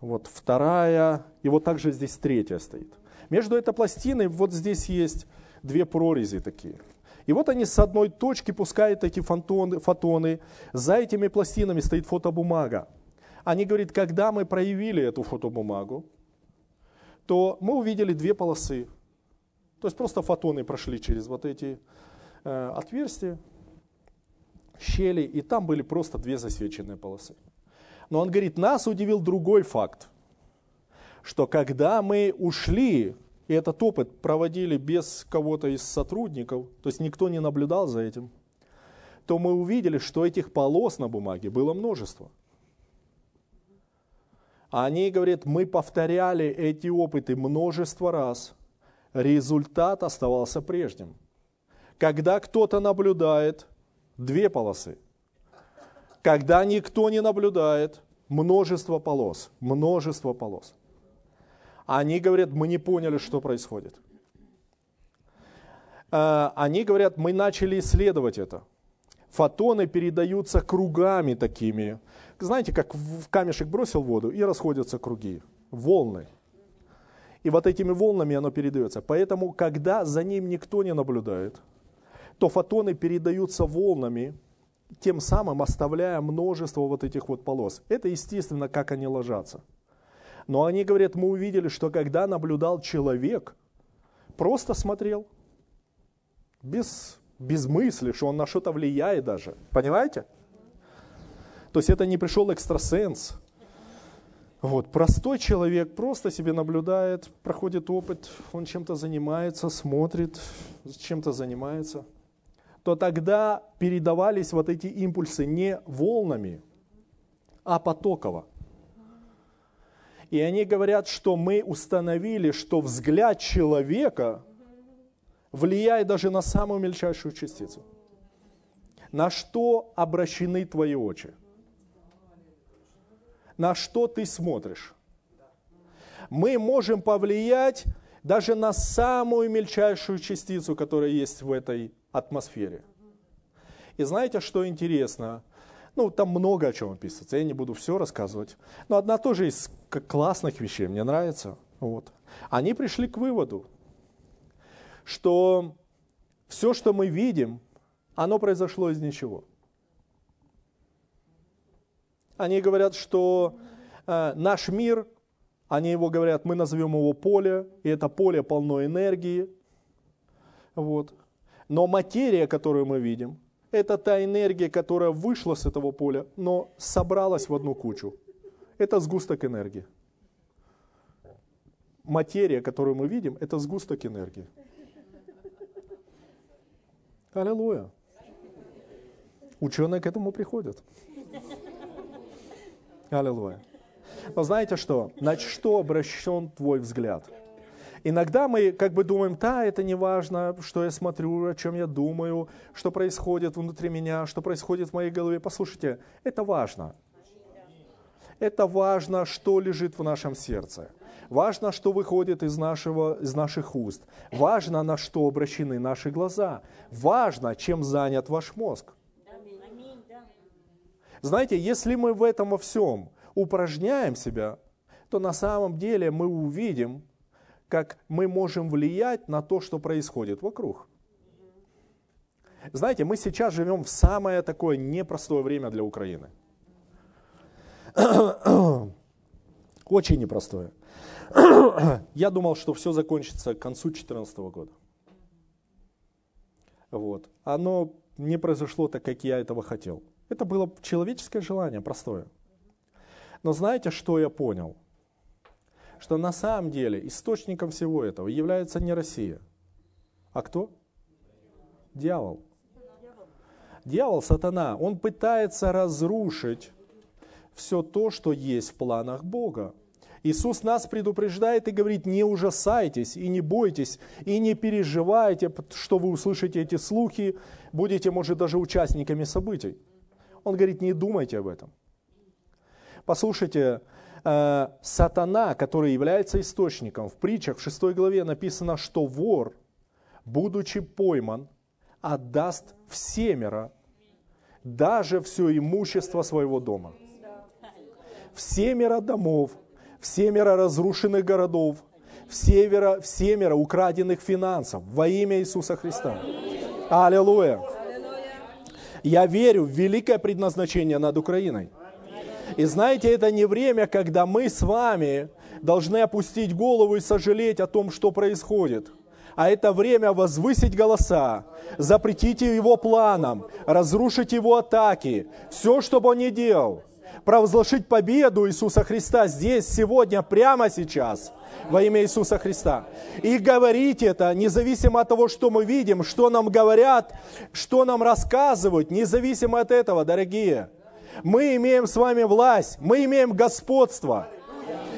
вот вторая, и вот также здесь третья стоит. Между этой пластиной вот здесь есть две прорези такие. И вот они с одной точки пускают эти фотоны, фотоны. За этими пластинами стоит фотобумага. Они говорят, когда мы проявили эту фотобумагу, то мы увидели две полосы. То есть просто фотоны прошли через вот эти э, отверстия, щели, и там были просто две засвеченные полосы. Но он говорит, нас удивил другой факт, что когда мы ушли и этот опыт проводили без кого-то из сотрудников, то есть никто не наблюдал за этим, то мы увидели, что этих полос на бумаге было множество. А они говорят, мы повторяли эти опыты множество раз, результат оставался прежним. Когда кто-то наблюдает, две полосы. Когда никто не наблюдает, множество полос, множество полос. Они говорят, мы не поняли, что происходит. Э, они говорят, мы начали исследовать это. Фотоны передаются кругами такими. Знаете, как в камешек бросил воду и расходятся круги, волны. И вот этими волнами оно передается. Поэтому, когда за ним никто не наблюдает, то фотоны передаются волнами, тем самым оставляя множество вот этих вот полос. Это естественно, как они ложатся. Но они говорят, мы увидели, что когда наблюдал человек, просто смотрел, без, без мысли, что он на что-то влияет даже. Понимаете? То есть это не пришел экстрасенс. Вот, простой человек просто себе наблюдает, проходит опыт, он чем-то занимается, смотрит, чем-то занимается – то тогда передавались вот эти импульсы не волнами, а потоково. И они говорят, что мы установили, что взгляд человека влияет даже на самую мельчайшую частицу. На что обращены твои очи? На что ты смотришь? Мы можем повлиять даже на самую мельчайшую частицу, которая есть в этой атмосфере. И знаете, что интересно? Ну, там много о чем описывается, я не буду все рассказывать. Но одна тоже из классных вещей, мне нравится. Вот. Они пришли к выводу, что все, что мы видим, оно произошло из ничего. Они говорят, что э, наш мир, они его говорят, мы назовем его поле, и это поле полно энергии. Вот. Но материя, которую мы видим, это та энергия, которая вышла с этого поля, но собралась в одну кучу. Это сгусток энергии. Материя, которую мы видим, это сгусток энергии. Аллилуйя. Ученые к этому приходят. Аллилуйя. Но знаете что? На что обращен твой взгляд? Иногда мы как бы думаем, да, это не важно, что я смотрю, о чем я думаю, что происходит внутри меня, что происходит в моей голове. Послушайте, это важно. Это важно, что лежит в нашем сердце. Важно, что выходит из, нашего, из наших уст. Важно, на что обращены наши глаза. Важно, чем занят ваш мозг. Знаете, если мы в этом во всем упражняем себя, то на самом деле мы увидим, как мы можем влиять на то, что происходит вокруг. Знаете, мы сейчас живем в самое такое непростое время для Украины. *coughs* Очень непростое. *coughs* Я думал, что все закончится к концу 2014 года. Вот. Оно не произошло так, как я этого хотел. Это было человеческое желание, простое. Но знаете, что я понял? что на самом деле источником всего этого является не Россия. А кто? Дьявол. Дьявол, сатана, он пытается разрушить все то, что есть в планах Бога. Иисус нас предупреждает и говорит, не ужасайтесь и не бойтесь, и не переживайте, что вы услышите эти слухи, будете, может, даже участниками событий. Он говорит, не думайте об этом. Послушайте, э, сатана, который является источником, в притчах в 6 главе написано, что вор, будучи пойман, отдаст всемеро даже все имущество своего дома. Всемеро домов, всемеро разрушенных городов, всемеро, всемеро украденных финансов во имя Иисуса Христа. Аллилуйя. Я верю в великое предназначение над Украиной. И знаете, это не время, когда мы с вами должны опустить голову и сожалеть о том, что происходит. А это время возвысить голоса, запретить его планам, разрушить его атаки, все, что бы он ни делал, провозглашить победу Иисуса Христа здесь, сегодня, прямо сейчас, во имя Иисуса Христа. И говорить это, независимо от того, что мы видим, что нам говорят, что нам рассказывают, независимо от этого, дорогие – мы имеем с вами власть, мы имеем господство.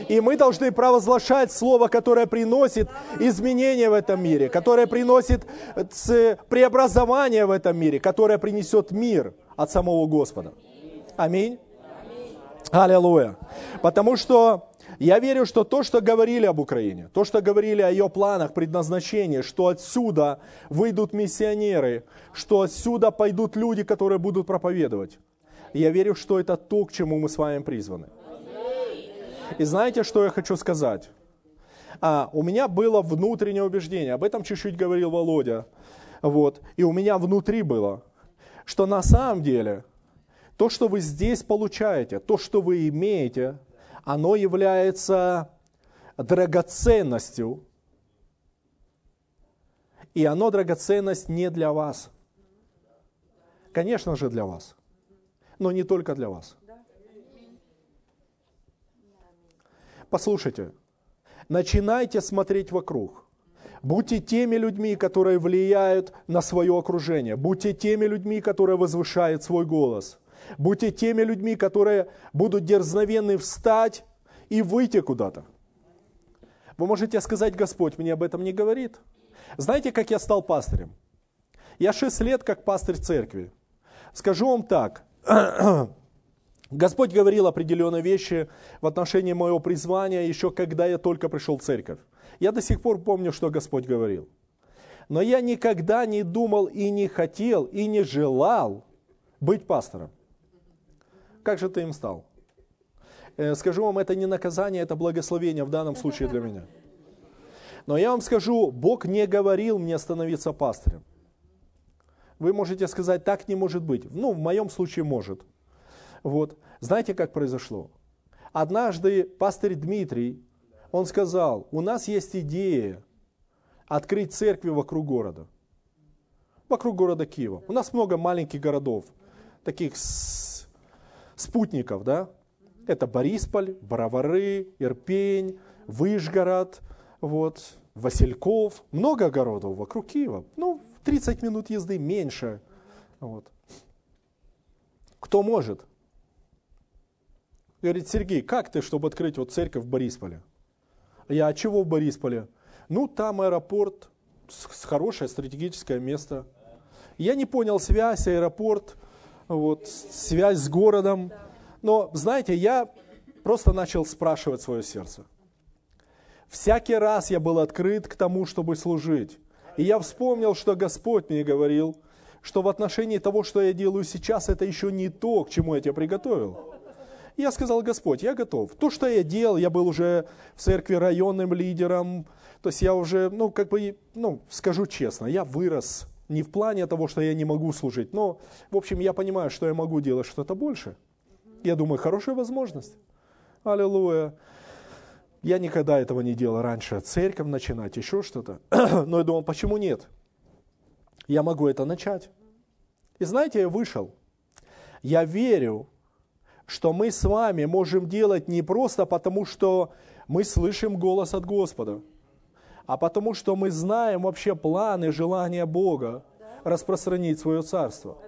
И мы должны провозглашать слово, которое приносит изменения в этом мире, которое приносит преобразование в этом мире, которое принесет мир от самого Господа. Аминь. Аллилуйя. Потому что я верю, что то, что говорили об Украине, то, что говорили о ее планах, предназначении, что отсюда выйдут миссионеры, что отсюда пойдут люди, которые будут проповедовать. Я верю, что это то, к чему мы с вами призваны. И знаете, что я хочу сказать? А, у меня было внутреннее убеждение, об этом чуть-чуть говорил Володя. Вот, и у меня внутри было, что на самом деле то, что вы здесь получаете, то, что вы имеете, оно является драгоценностью. И оно драгоценность не для вас. Конечно же для вас, но не только для вас. Послушайте, начинайте смотреть вокруг. Будьте теми людьми, которые влияют на свое окружение. Будьте теми людьми, которые возвышают свой голос. Будьте теми людьми, которые будут дерзновенны встать и выйти куда-то. Вы можете сказать, Господь мне об этом не говорит. Знаете, как я стал пастырем? Я шесть лет как пастырь церкви. Скажу вам так. *clears throat* Господь говорил определенные вещи в отношении моего призвания еще когда я только пришел в церковь. Я до сих пор помню, что Господь говорил. Но я никогда не думал и не хотел, и не желал быть пастором. Как же ты им стал? Э, скажу вам, это не наказание, это благословение в данном случае для меня. Но я вам скажу, Бог не говорил мне становиться пастырем. Вы можете сказать, так не может быть. Ну, в моем случае может. Вот. Знаете, как произошло? Однажды пастырь Дмитрий, он сказал, у нас есть идея открыть церкви вокруг города. Вокруг города Киева. У нас много маленьких городов, таких спутников, да? Это Борисполь, Боровары, Ирпень, Выжгород, вот, Васильков. Много городов вокруг Киева. Ну, 30 минут езды меньше. Вот. Кто может? Говорит, Сергей, как ты, чтобы открыть вот церковь в Борисполе? Я, а чего в Борисполе? Ну, там аэропорт, хорошее стратегическое место. Я не понял связь, аэропорт, вот, связь с городом. Но, знаете, я просто начал спрашивать свое сердце. Всякий раз я был открыт к тому, чтобы служить. И я вспомнил, что Господь мне говорил, что в отношении того, что я делаю сейчас, это еще не то, к чему я тебя приготовил я сказал, Господь, я готов. То, что я делал, я был уже в церкви районным лидером, то есть я уже, ну, как бы, ну, скажу честно, я вырос не в плане того, что я не могу служить, но, в общем, я понимаю, что я могу делать что-то больше. Я думаю, хорошая возможность. Аллилуйя. Я никогда этого не делал раньше. Церковь начинать, еще что-то. *clears throat* Но я думал, почему нет? Я могу это начать. И знаете, я вышел. Я верю, что мы с вами можем делать не просто потому, что мы слышим голос от Господа, а потому что мы знаем вообще планы, желания Бога распространить свое царство.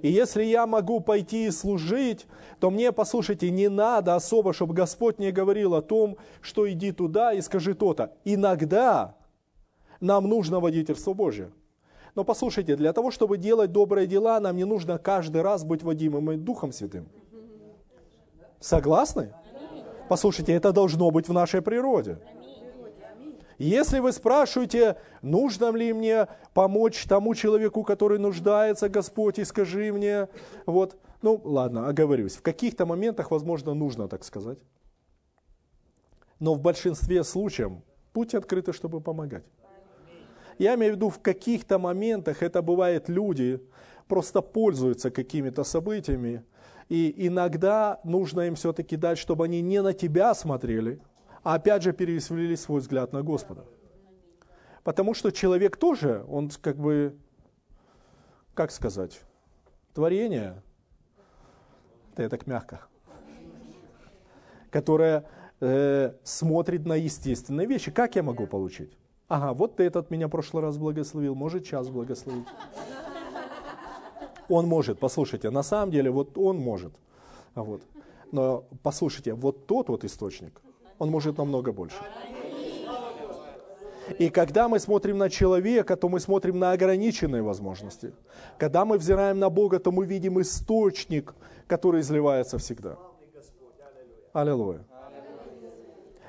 И если я могу пойти и служить, то мне, послушайте, не надо особо, чтобы Господь не говорил о том, что иди туда и скажи то-то. Иногда нам нужно водительство Божье. Но послушайте, для того, чтобы делать добрые дела, нам не нужно каждый раз быть водимым Духом Святым. Согласны? Послушайте, это должно быть в нашей природе. Если вы спрашиваете, нужно ли мне помочь тому человеку, который нуждается, Господь, и скажи мне, вот, ну ладно, оговорюсь, в каких-то моментах, возможно, нужно так сказать. Но в большинстве случаев будьте открыты, чтобы помогать. Я имею в виду, в каких-то моментах это бывает люди просто пользуются какими-то событиями, и иногда нужно им все-таки дать, чтобы они не на тебя смотрели, а опять же пересвели свой взгляд на Господа. Потому что человек тоже, он как бы, как сказать, творение, это я так мягко, которое э, смотрит на естественные вещи. Как я могу получить? Ага, вот ты этот меня в прошлый раз благословил, может час благословить. Он может, послушайте, на самом деле вот он может. Вот. Но послушайте, вот тот вот источник, он может намного больше. И когда мы смотрим на человека, то мы смотрим на ограниченные возможности. Когда мы взираем на Бога, то мы видим источник, который изливается всегда. Аллилуйя.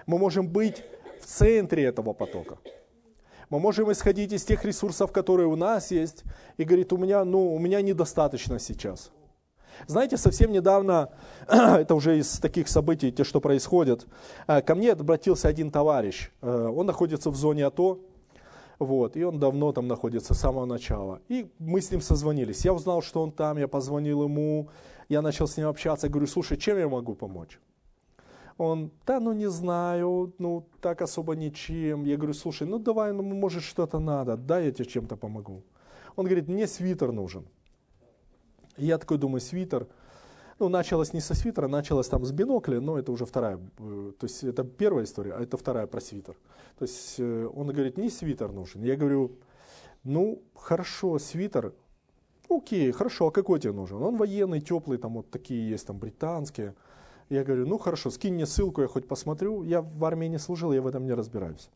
Мы можем быть в центре этого потока. Мы можем исходить из тех ресурсов, которые у нас есть, и говорить, у меня, ну, у меня недостаточно сейчас. Знаете, совсем недавно, *clears throat* это уже из таких событий, те, что происходят, э, ко мне обратился один товарищ. Э, он находится в зоне АТО, вот, и он давно там находится с самого начала. И мы с ним созвонились. Я узнал, что он там, я позвонил ему, я начал с ним общаться, говорю, слушай, чем я могу помочь? Он, да, ну не знаю, ну так особо ничем. Я говорю, слушай, ну давай, ну может что-то надо, да, я тебе чем-то помогу. Он говорит, мне свитер нужен. Я такой думаю, свитер. Ну, началось не со свитера, началось там с бинокля, но это уже вторая, э, то есть это первая история, а это вторая про свитер. То есть э, он говорит, не свитер нужен. Я говорю, ну, хорошо, свитер, окей, хорошо, а какой тебе нужен? Он военный, теплый, там вот такие есть, там британские. Я говорю, ну хорошо, скинь мне ссылку, я хоть посмотрю. Я в армии не служил, я в этом не разбираюсь.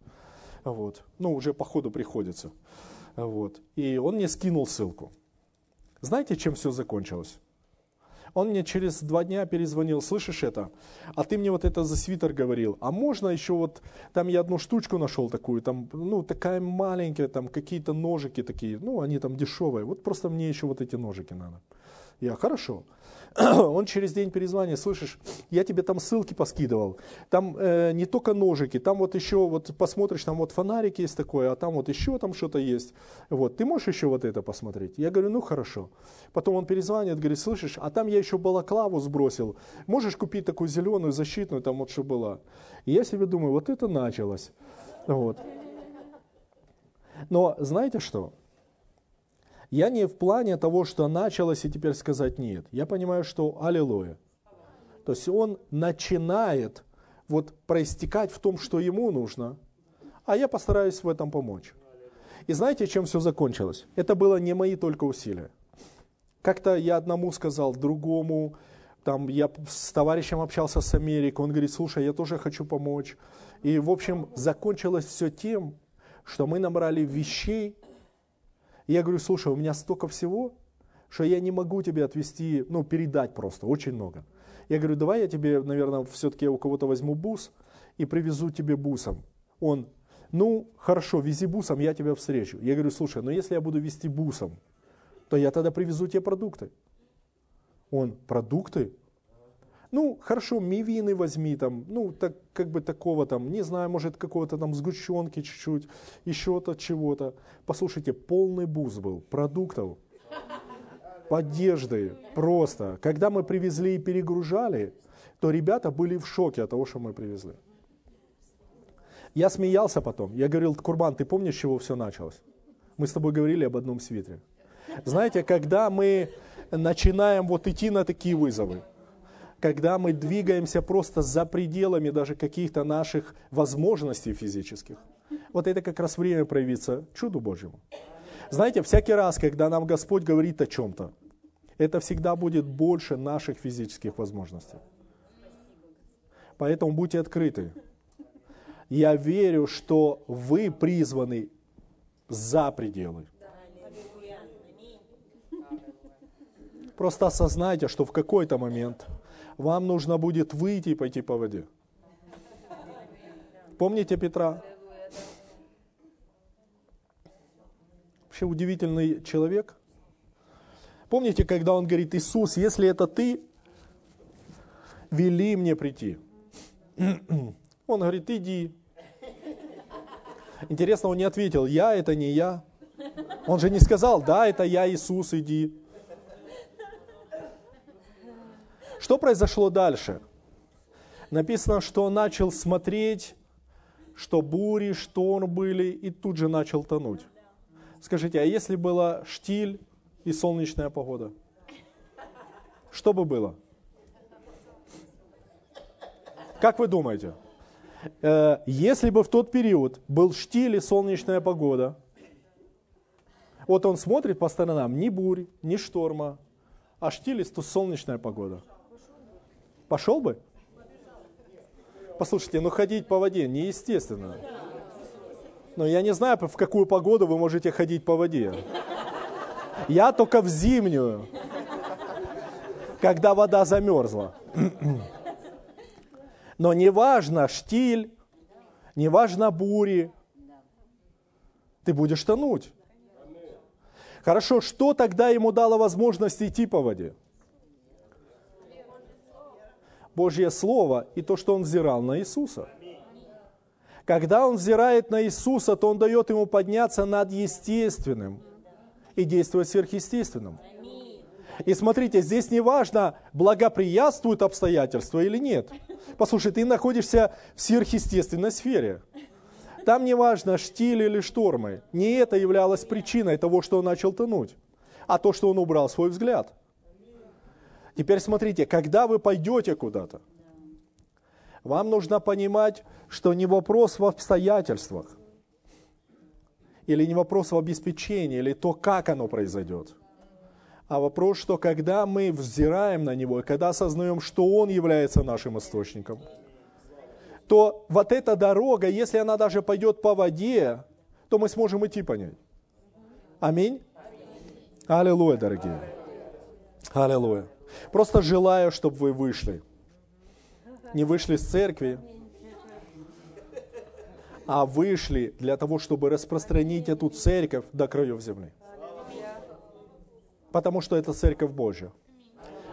Вот. Ну, уже по ходу приходится. Вот. И он мне скинул ссылку. Знаете, чем все закончилось? Он мне через два дня перезвонил, слышишь это? А ты мне вот это за свитер говорил. А можно еще вот, там я одну штучку нашел такую, там, ну, такая маленькая, там какие-то ножики такие, ну, они там дешевые. Вот просто мне еще вот эти ножики надо. Я, хорошо. *coughs* он через день перезвонит, слышишь, я тебе там ссылки поскидывал, там э, не только ножики, там вот еще, вот посмотришь, там вот фонарик есть такой, а там вот еще там что-то есть, вот, ты можешь еще вот это посмотреть? Я говорю, ну хорошо. Потом он перезвонит, говорит, слышишь, а там я еще балаклаву сбросил, можешь купить такую зеленую, защитную, там вот что была. И я себе думаю, вот это началось. Вот. Но знаете что? Я не в плане того, что началось и теперь сказать нет. Я понимаю, что аллилуйя. То есть он начинает вот проистекать в том, что ему нужно, а я постараюсь в этом помочь. И знаете, чем все закончилось? Это было не мои только усилия. Как-то я одному сказал, другому, там я с товарищем общался с Америкой, он говорит, слушай, я тоже хочу помочь. И, в общем, закончилось все тем, что мы набрали вещей, и я говорю, слушай, у меня столько всего, что я не могу тебе отвести, ну, передать просто, очень много. Я говорю, давай я тебе, наверное, все-таки у кого-то возьму бус и привезу тебе бусом. Он, ну, хорошо, вези бусом, я тебя встречу. Я говорю, слушай, но если я буду вести бусом, то я тогда привезу тебе продукты. Он, продукты? Ну, хорошо, мивины возьми там, ну, так, как бы такого там, не знаю, может, какого-то там сгущенки чуть-чуть, еще-то чего-то. Послушайте, полный бус был продуктов, одежды, просто. Когда мы привезли и перегружали, то ребята были в шоке от того, что мы привезли. Я смеялся потом. Я говорил, Курбан, ты помнишь, с чего все началось? Мы с тобой говорили об одном свитере. Знаете, когда мы начинаем вот идти на такие вызовы, когда мы двигаемся просто за пределами даже каких-то наших возможностей физических. Вот это как раз время проявиться чуду Божьему. Знаете, всякий раз, когда нам Господь говорит о чем-то, это всегда будет больше наших физических возможностей. Поэтому будьте открыты. Я верю, что вы призваны за пределы. Просто осознайте, что в какой-то момент – вам нужно будет выйти и пойти по воде. Помните Петра? Вообще удивительный человек. Помните, когда он говорит, Иисус, если это ты, вели мне прийти. Он говорит, иди. Интересно, он не ответил, я это не я. Он же не сказал, да, это я, Иисус, иди. Что произошло дальше? Написано, что он начал смотреть, что бури, шторм были, и тут же начал тонуть. Скажите, а если была штиль и солнечная погода? Что бы было? Как вы думаете? Э, если бы в тот период был штиль и солнечная погода, вот он смотрит по сторонам, ни бурь, ни шторма, а штиль и солнечная погода – Пошел бы? Послушайте, ну ходить по воде неестественно. Но я не знаю, в какую погоду вы можете ходить по воде. Я только в зимнюю, когда вода замерзла. Но не важно штиль, не важно бури, ты будешь тонуть. Хорошо, что тогда ему дало возможность идти по воде? Божье Слово и то, что он взирал на Иисуса. Когда он взирает на Иисуса, то он дает ему подняться над естественным и действовать сверхъестественным. И смотрите, здесь не важно, благоприятствуют обстоятельства или нет. Послушай, ты находишься в сверхъестественной сфере. Там не важно, штиль или штормы. Не это являлось причиной того, что он начал тонуть, а то, что он убрал свой взгляд. Теперь смотрите, когда вы пойдете куда-то, вам нужно понимать, что не вопрос в обстоятельствах, или не вопрос в обеспечении, или то, как оно произойдет, а вопрос, что когда мы взираем на Него, и когда осознаем, что Он является нашим источником, то вот эта дорога, если она даже пойдет по воде, то мы сможем идти по ней. Аминь. Аллилуйя, дорогие. Аллилуйя. Просто желаю, чтобы вы вышли. Не вышли с церкви, а вышли для того, чтобы распространить эту церковь до краев земли. Потому что это церковь Божья.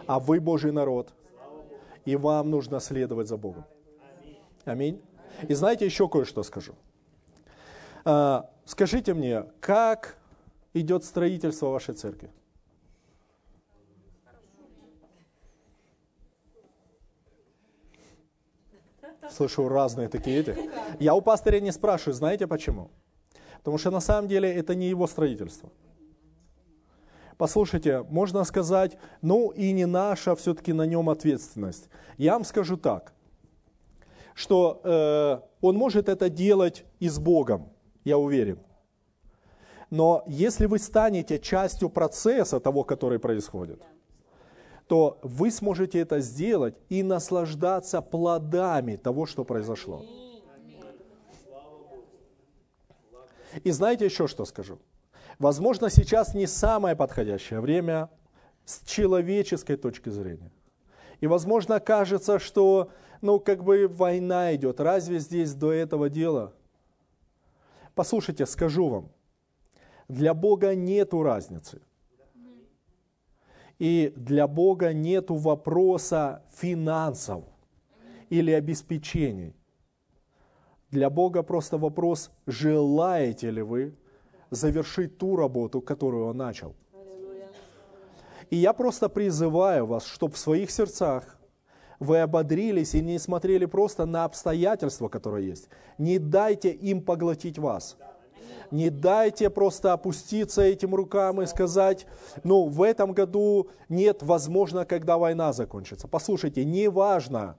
А вы Божий народ. И вам нужно следовать за Богом. Аминь. И знаете, еще кое-что скажу. А, скажите мне, как идет строительство вашей церкви? Слышу разные такие эти. Я у пастыря не спрашиваю, знаете почему? Потому что на самом деле это не его строительство. Послушайте, можно сказать, ну и не наша все-таки на нем ответственность. Я вам скажу так, что э, он может это делать и с Богом, я уверен. Но если вы станете частью процесса того, который происходит, то вы сможете это сделать и наслаждаться плодами того, что произошло. И знаете еще что скажу? Возможно, сейчас не самое подходящее время с человеческой точки зрения. И, возможно, кажется, что, ну, как бы война идет. Разве здесь до этого дела? Послушайте, скажу вам, для Бога нету разницы. И для Бога нет вопроса финансов или обеспечений. Для Бога просто вопрос, желаете ли вы завершить ту работу, которую Он начал. И я просто призываю вас, чтобы в своих сердцах вы ободрились и не смотрели просто на обстоятельства, которые есть. Не дайте им поглотить вас. Не дайте просто опуститься этим рукам и сказать, ну, в этом году нет, возможно, когда война закончится. Послушайте, неважно,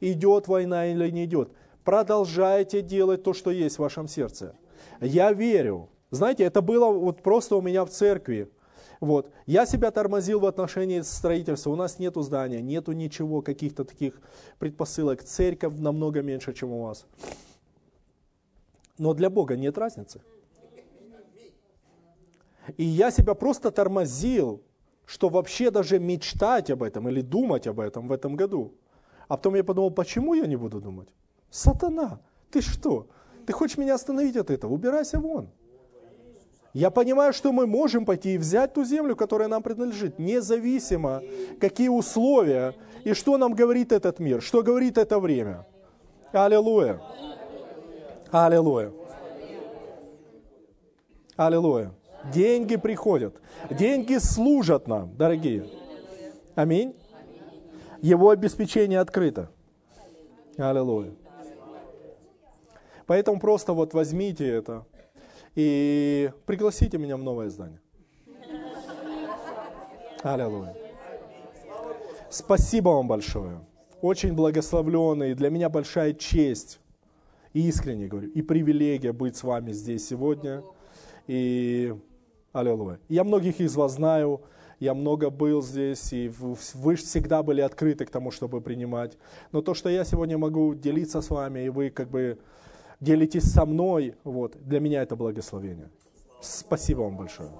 идет война или не идет. Продолжайте делать то, что есть в вашем сердце. Я верю. Знаете, это было вот просто у меня в церкви. Вот. Я себя тормозил в отношении строительства. У нас нету здания, нету ничего, каких-то таких предпосылок. Церковь намного меньше, чем у вас. Но для Бога нет разницы. И я себя просто тормозил, что вообще даже мечтать об этом или думать об этом в этом году. А потом я подумал, почему я не буду думать? Сатана, ты что? Ты хочешь меня остановить от этого? Убирайся вон. Я понимаю, что мы можем пойти и взять ту землю, которая нам принадлежит, независимо, какие условия и что нам говорит этот мир, что говорит это время. Аллилуйя. Аллилуйя. Аллилуйя. Деньги приходят. Деньги служат нам, дорогие. Аминь. Его обеспечение открыто. Аллилуйя. Поэтому просто вот возьмите это и пригласите меня в новое здание. Аллилуйя. Спасибо вам большое. Очень благословленный. Для меня большая честь. искренне говорю. И привилегия быть с вами здесь сегодня. И Аллилуйя. Я многих из вас знаю, я много был здесь, и вы всегда были открыты к тому, чтобы принимать. Но то, что я сегодня могу делиться с вами, и вы как бы делитесь со мной, вот, для меня это благословение. Спасибо вам большое.